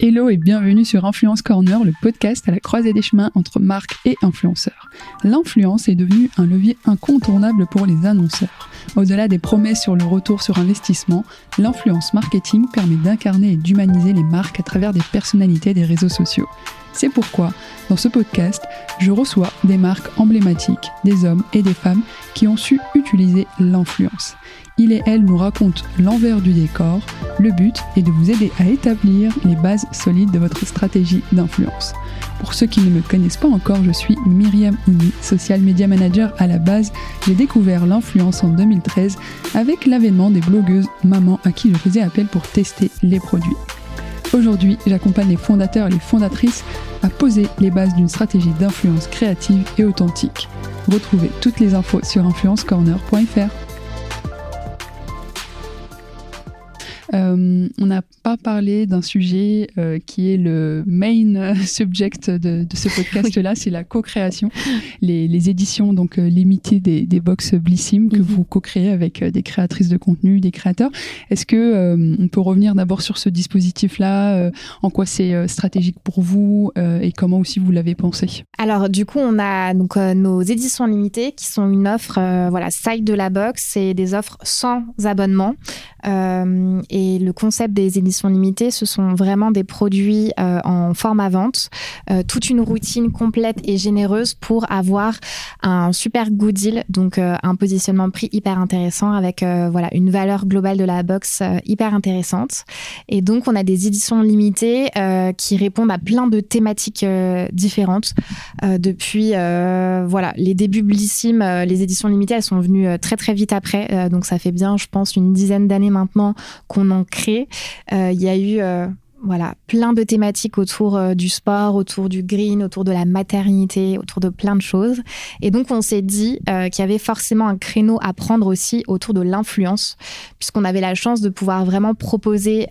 Hello et bienvenue sur Influence Corner, le podcast à la croisée des chemins entre marques et influenceurs. L'influence est devenue un levier incontournable pour les annonceurs. Au-delà des promesses sur le retour sur investissement, l'influence marketing permet d'incarner et d'humaniser les marques à travers des personnalités des réseaux sociaux. C'est pourquoi, dans ce podcast, je reçois des marques emblématiques, des hommes et des femmes qui ont su utiliser l'influence. Il et elle nous racontent l'envers du décor. Le but est de vous aider à établir les bases solides de votre stratégie d'influence. Pour ceux qui ne me connaissent pas encore, je suis Myriam Ouni, social media manager à la base. J'ai découvert l'influence en 2013 avec l'avènement des blogueuses mamans à qui je faisais appel pour tester les produits. Aujourd'hui, j'accompagne les fondateurs et les fondatrices à poser les bases d'une stratégie d'influence créative et authentique. Retrouvez toutes les infos sur influencecorner.fr. Euh, on n'a pas parlé d'un sujet euh, qui est le main subject de, ce podcast-là, c'est la co-création, les, éditions donc euh, limitées des, box Blissim que mhm. vous co-créez avec des créatrices de contenu, des créateurs. Est-ce que on peut revenir d'abord sur ce dispositif-là, en quoi c'est stratégique pour vous et comment aussi vous l'avez pensé? Alors du coup, on a donc nos éditions limitées qui sont une offre, voilà, side de la box, c'est des offres sans abonnement et et le concept des éditions limitées, ce sont vraiment des produits euh, en forme à vente, euh, toute une routine complète et généreuse pour avoir un super good deal, donc euh, un positionnement prix hyper intéressant avec voilà une valeur globale de la box hyper intéressante. Et donc on a des éditions limitées qui répondent à plein de thématiques différentes. depuis voilà les débuts Blissim, les éditions limitées, elles sont venues très très vite après, donc ça fait bien, je pense, une dizaine d'années maintenant qu'on créé. Euh, il y a eu euh, voilà, plein de thématiques autour euh, du sport, autour du green, autour de la maternité, autour de plein de choses. Et donc, on s'est dit qu'il y avait forcément un créneau à prendre aussi autour de l'influence, puisqu'on avait la chance de pouvoir vraiment proposer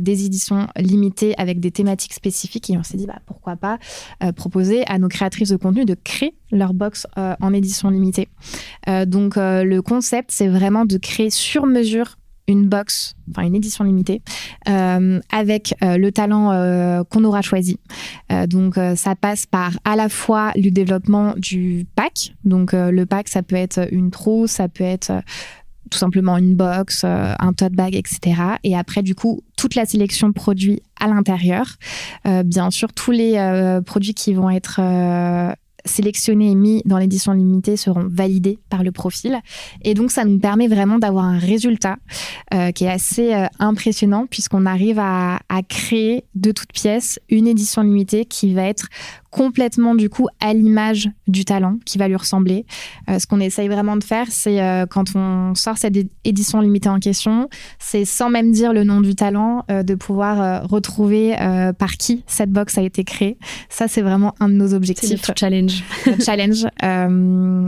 des éditions limitées avec des thématiques spécifiques. Et on s'est dit, bah, pourquoi pas proposer à nos créatrices de contenu de créer leur box en édition limitée. donc, le concept, c'est vraiment de créer sur mesure une box, enfin une édition limitée, euh, avec euh, le talent euh, qu'on aura choisi. donc ça passe par à la fois le développement du pack. Donc le pack, ça peut être une trousse, ça peut être tout simplement une box, un tote bag, etc. Et après, du coup, toute la sélection de produits à l'intérieur. bien sûr, tous les produits qui vont être sélectionnés et mis dans l'édition limitée seront validés par le profil. Et donc, ça nous permet vraiment d'avoir un résultat euh, qui est assez euh, impressionnant puisqu'on arrive à, à, créer de toutes pièces une édition limitée qui va être complètement du coup à l'image du talent qui va lui ressembler. Euh, ce qu'on essaye vraiment de faire, c'est euh, quand on sort cette édition limitée en question, c'est sans même dire le nom du talent, euh, de pouvoir retrouver par qui cette box a été créée. Ça, c'est vraiment un de nos objectifs. C'est challenge. challenge.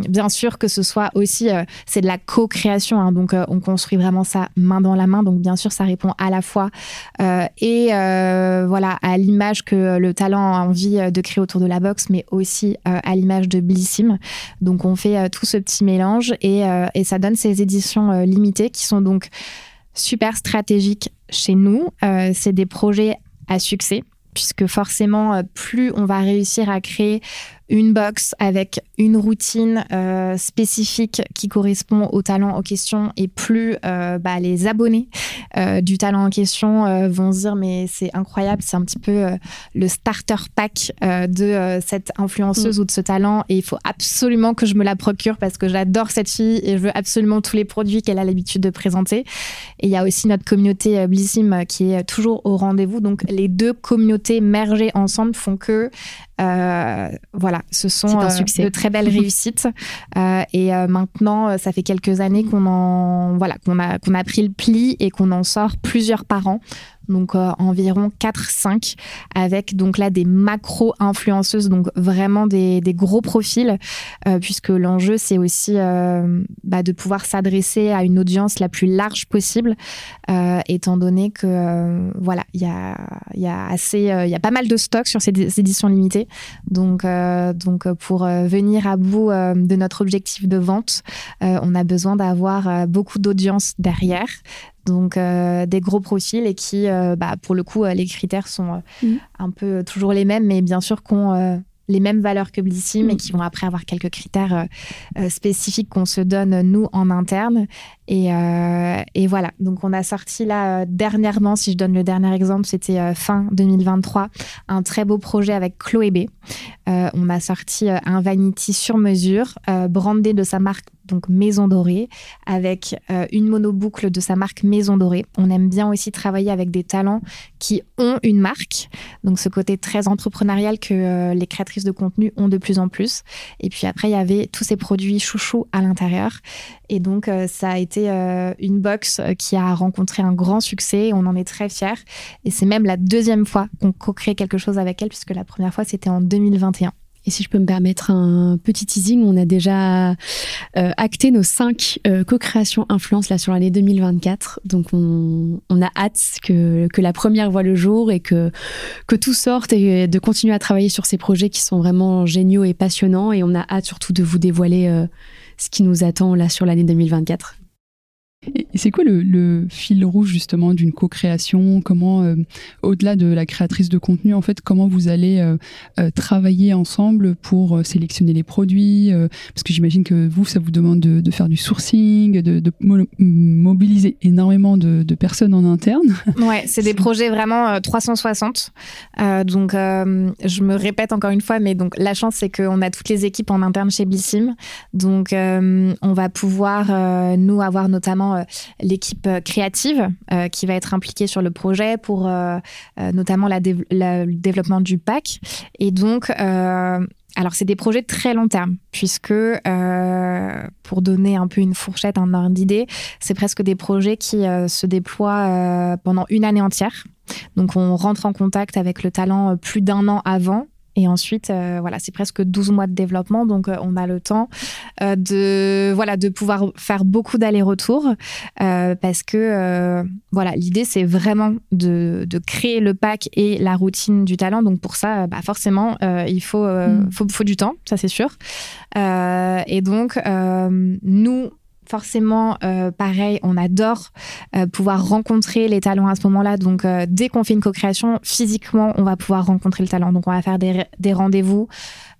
bien sûr que ce soit aussi, c'est de la co-création, hein, donc on construit vraiment ça main dans la main. Donc bien sûr, ça répond à la fois et voilà à l'image que le talent a envie de créer autour de la boxe, mais aussi euh, à l'image de Blissim. Donc on fait euh, tout ce petit mélange et, euh, et ça donne ces éditions limitées qui sont donc super stratégiques chez nous. c'est des projets à succès puisque forcément, plus on va réussir à créer une box avec une routine euh, spécifique qui correspond au talent en question et plus euh, bah, les abonnés euh, du talent en question vont se dire mais c'est incroyable, c'est un petit peu le starter pack de cette influenceuse mm. ou de ce talent et il faut absolument que je me la procure parce que j'adore cette fille et je veux absolument tous les produits qu'elle a l'habitude de présenter. Et il y a aussi notre communauté Blissim qui est toujours au rendez-vous. Donc les deux communautés mergées ensemble font que voilà, ce sont de très belles réussites. et maintenant, ça fait quelques années qu'on en voilà qu'on a qu'on a pris le pli et qu'on en sort plusieurs par an donc euh, environ 4-5, avec donc là des macro-influenceuses, donc vraiment des, gros profils, euh, puisque l'enjeu c'est aussi euh, bah, de pouvoir s'adresser à une audience la plus large possible, étant donné que voilà, il y a, y a assez, y a pas mal de stocks sur ces éditions limitées, donc donc pour venir à bout de notre objectif de vente, on a besoin d'avoir beaucoup d'audience derrière donc euh, des gros profils et qui, euh, bah, pour le coup, euh, les critères sont mm. un peu toujours les mêmes, mais bien sûr qu'on les mêmes valeurs que Blissim et mm. qui vont après avoir quelques critères spécifiques qu'on se donne nous en interne. Et, et, voilà, donc on a sorti là dernièrement, si je donne le dernier exemple, c'était fin 2023, un très beau projet avec Chloé B. on a sorti un vanity sur mesure, brandé de sa marque donc Maison Dorée, avec euh, une monoboucle de sa marque Maison Dorée. On aime bien aussi travailler avec des talents qui ont une marque, donc ce côté très entrepreneurial que euh, les créatrices de contenu ont de plus en plus. Et puis après, il y avait tous ces produits chouchous à l'intérieur. Et donc, euh, ça a été une box qui a rencontré un grand succès. On en est très fiers. Et c'est même la deuxième fois qu'on co-crée quelque chose avec elle, puisque la première fois, c'était en 2021. Et si je peux me permettre un petit teasing, on a déjà euh, acté nos cinq euh, co-créations influence là sur l'année 2024. Donc on, on, a hâte que, que la première voit le jour et que, que tout sorte et de continuer à travailler sur ces projets qui sont vraiment géniaux et passionnants. Et on a hâte surtout de vous dévoiler euh, ce qui nous attend là sur l'année 2024. C'est quoi le, fil rouge justement d'une co-création? Comment, euh, au-delà de la créatrice de contenu, en fait, comment vous allez euh, euh, travailler ensemble pour sélectionner les produits Parce que j'imagine que vous, ça vous demande de, faire du sourcing, de, mobiliser énormément de, personnes en interne. Ouais, c'est des projets vraiment 360. donc, je me répète encore une fois, mais donc la chance, c'est qu'on a toutes les équipes en interne chez Bissim. Donc, on va pouvoir nous avoir notamment euh, l'équipe euh, créative euh, qui va être impliquée sur le projet pour notamment la le développement du pack. Et donc, alors, c'est des projets très long terme, puisque pour donner un peu une fourchette, un ordre d'idée, c'est presque des projets qui se déploient pendant une année entière. Donc, on rentre en contact avec le talent plus d'un an avant et ensuite, euh, voilà, c'est presque 12 mois de développement, donc euh, on a le temps euh, de, voilà, de pouvoir faire beaucoup d'allers-retours parce que voilà, l'idée c'est vraiment de, de, créer le pack et la routine du talent. Donc pour ça, bah, forcément, il faut, mm. faut, faut, du temps, ça c'est sûr. et donc, nous, forcément, euh, pareil, on adore euh, pouvoir rencontrer les talents à ce moment-là. Donc, euh, dès qu'on fait une co-création, physiquement, on va pouvoir rencontrer le talent. Donc, on va faire des, des rendez-vous.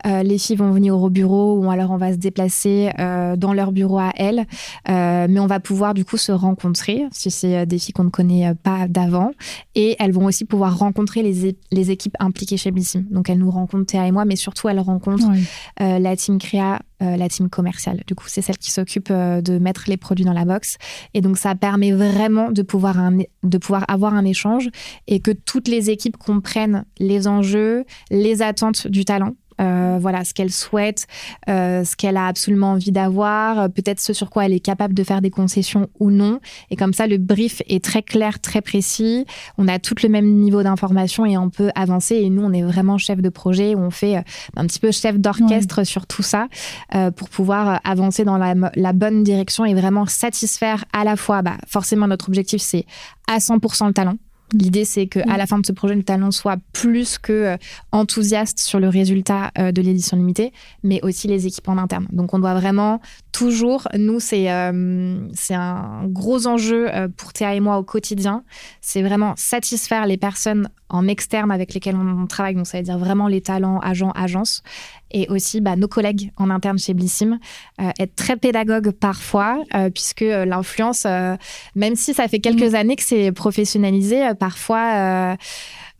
Les filles vont venir au bureau ou alors on va se déplacer dans leur bureau à elles. mais on va pouvoir du coup se rencontrer si c'est des filles qu'on ne connaît pas d'avant. Et elles vont aussi pouvoir rencontrer les, les équipes impliquées chez Blissim. Donc, elles nous rencontrent Théa et moi, mais surtout elles rencontrent la team créa, la team commerciale. Du coup, c'est celle qui s'occupe de mettre les produits dans la box. Et donc, ça permet vraiment de pouvoir, de pouvoir avoir un échange et que toutes les équipes comprennent les enjeux, les attentes du talent euh, voilà, ce qu'elle souhaite, euh, ce qu'elle a absolument envie d'avoir, euh, peut-être ce sur quoi elle est capable de faire des concessions ou non. Et comme ça, le brief est très clair, très précis. On a tout le même niveau d'information et on peut avancer. Et nous, on est vraiment chef de projet, on fait un petit peu chef d'orchestre sur tout ça pour pouvoir avancer dans la, la, bonne direction et vraiment satisfaire à la fois, bah, forcément, notre objectif, c'est à 100% le talent. L'idée, c'est qu'à à la fin de ce projet, le talent soit plus que euh, enthousiaste sur le résultat euh, de l'édition limitée, mais aussi les équipes en interne. Donc, on doit vraiment toujours, nous, c'est euh, c'est un gros enjeu pour Théa et moi au quotidien. C'est vraiment satisfaire les personnes en externe avec lesquelles on travaille. Donc, ça veut dire vraiment les talents, agents, agences et aussi bah, nos collègues en interne chez Blissim, euh, être très pédagogue parfois, euh, puisque euh, l'influence, même si ça fait quelques mm. années que c'est professionnalisé, parfois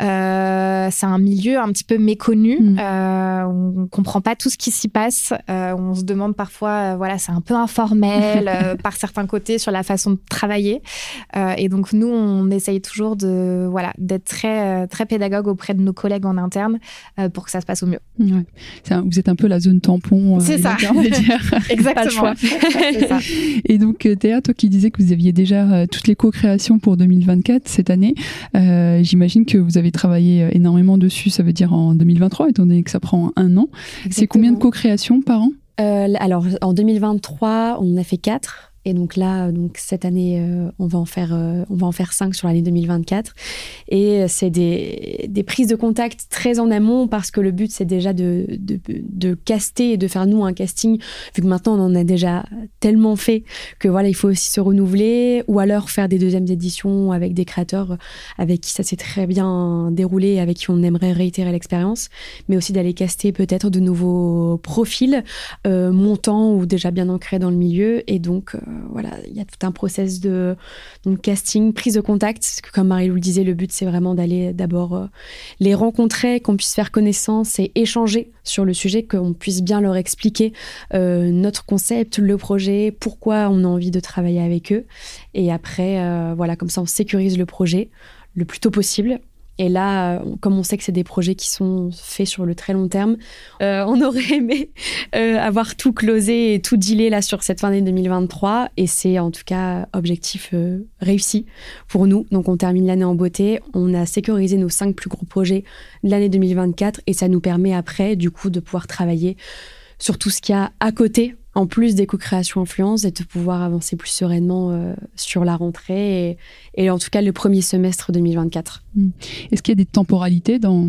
c'est un milieu un petit peu méconnu. Mm. on comprend pas tout ce qui s'y passe. on se demande parfois, voilà, c'est un peu informel par certains côtés sur la façon de travailler. et donc nous, on essaye toujours de, voilà, d'être très, très pédagogue auprès de nos collègues en interne pour que ça se passe au mieux. vous êtes un peu la zone tampon. c'est ça. Exactement. Et donc, Théa, toi qui disais que vous aviez déjà toutes les co-créations pour 2024 cette année, j'imagine que vous avez travaillé énormément dessus, ça veut dire en 2023, étant donné que ça prend un an. C'est combien de co-créations par an? Alors, en 2023, on a fait quatre. Et donc là, donc cette année, euh, on va en faire, euh, on va en faire cinq sur l'année 2024. Et c'est des, des, prises de contact très en amont parce que le but c'est déjà de, de, de, caster et de faire nous un casting. Vu que maintenant on en a déjà tellement fait que voilà, il faut aussi se renouveler ou alors faire des deuxièmes éditions avec des créateurs avec qui ça s'est très bien déroulé, avec qui on aimerait réitérer l'expérience, mais aussi d'aller caster peut-être de nouveaux profils euh, montants ou déjà bien ancrés dans le milieu. Et donc euh, voilà, il y a tout un process de casting, prise de contact. comme Marie-Lou le disait, le but c'est vraiment d'aller d'abord euh, les rencontrer, qu'on puisse faire connaissance et échanger sur le sujet, qu'on puisse bien leur expliquer euh, notre concept, le projet, pourquoi on a envie de travailler avec eux. Et après, voilà, comme ça on sécurise le projet le plus tôt possible et là, euh, comme on sait que c'est des projets qui sont faits sur le très long terme, euh, on aurait aimé euh, avoir tout closé et tout dealé là sur cette fin d'année 2023. Et c'est en tout cas objectif réussi pour nous. Donc on termine l'année en beauté. On a sécurisé nos cinq plus gros projets de l'année 2024 et ça nous permet après du coup de pouvoir travailler sur tout ce qu'il y a à côté en plus des co-créations influence et de pouvoir avancer plus sereinement euh, sur la rentrée et, en tout cas le premier semestre 2024. Hmm. Est-ce qu'il y a des temporalités dans,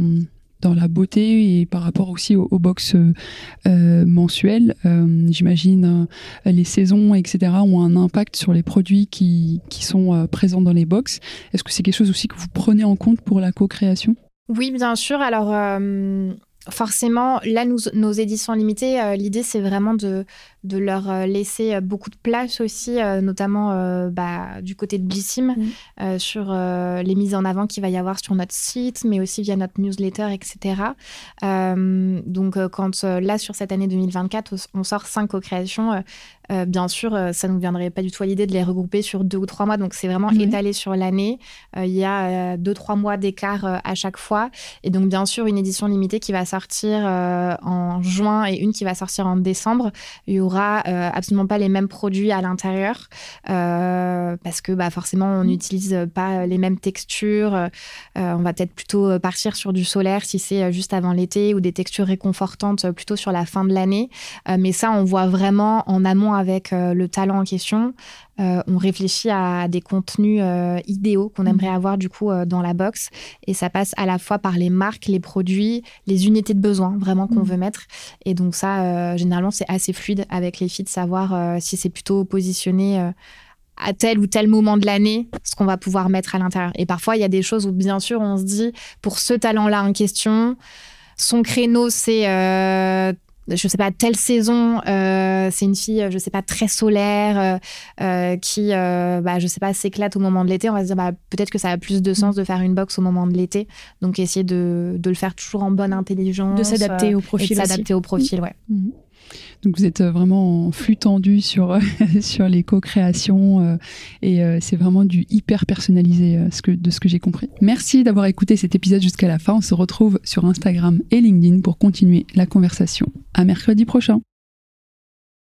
dans la beauté et par rapport aussi aux, box euh, mensuelles euh, J'imagine les saisons, etc., ont un impact sur les produits qui, qui sont présents dans les box? Est-ce que c'est quelque chose aussi que vous prenez en compte pour la co-création? Oui, bien sûr. Alors forcément, là, nos éditions limitées, l'idée, c'est vraiment de, de leur euh, laisser euh, beaucoup de place aussi, euh, notamment bah, du côté de Blissim, mm. sur les mises en avant qu'il va y avoir sur notre site, mais aussi via notre newsletter, etc. donc, quand là, sur cette année 2024, on sort cinq co-créations, bien sûr, ça ne nous viendrait pas du tout à l'idée de les regrouper sur deux ou trois mois. Donc, c'est vraiment étalé sur l'année. Il y a deux, trois mois d'écart à chaque fois. Et donc, bien sûr, une édition limitée qui va sortir en juin et une qui va sortir en décembre. Il y aura euh, absolument pas les mêmes produits à l'intérieur euh, parce que bah, forcément, on mm. n'utilise pas les mêmes textures. Euh, on va peut-être plutôt partir sur du solaire si c'est juste avant l'été ou des textures réconfortantes plutôt sur la fin de l'année. mais ça, on voit vraiment en amont avec le talent en question. on réfléchit à des contenus idéaux qu'on mm. aimerait avoir du coup dans la box et ça passe à la fois par les marques, les produits, les unités de besoin vraiment qu'on mm. veut mettre et donc ça généralement c'est assez fluide avec les filles de savoir euh, si c'est plutôt positionné euh, à tel ou tel moment de l'année, ce qu'on va pouvoir mettre à l'intérieur. Et parfois, il y a des choses où, bien sûr, on se dit, pour ce talent-là en question, son créneau, c'est euh, je sais pas telle saison c'est une fille je sais pas très solaire qui bah je sais pas s'éclate au moment de l'été on va se dire bah, peut-être que ça a plus de sens de faire une box au moment de l'été donc essayer de, de, le faire toujours en bonne intelligence de s'adapter au profil de s'adapter au profil ouais mmh. Donc vous êtes euh, vraiment en flux tendu sur, sur les co-créations euh, et euh, c'est vraiment du hyper personnalisé de ce que j'ai compris. Merci d'avoir écouté cet épisode jusqu'à la fin. On se retrouve sur Instagram et LinkedIn pour continuer la conversation. À mercredi prochain.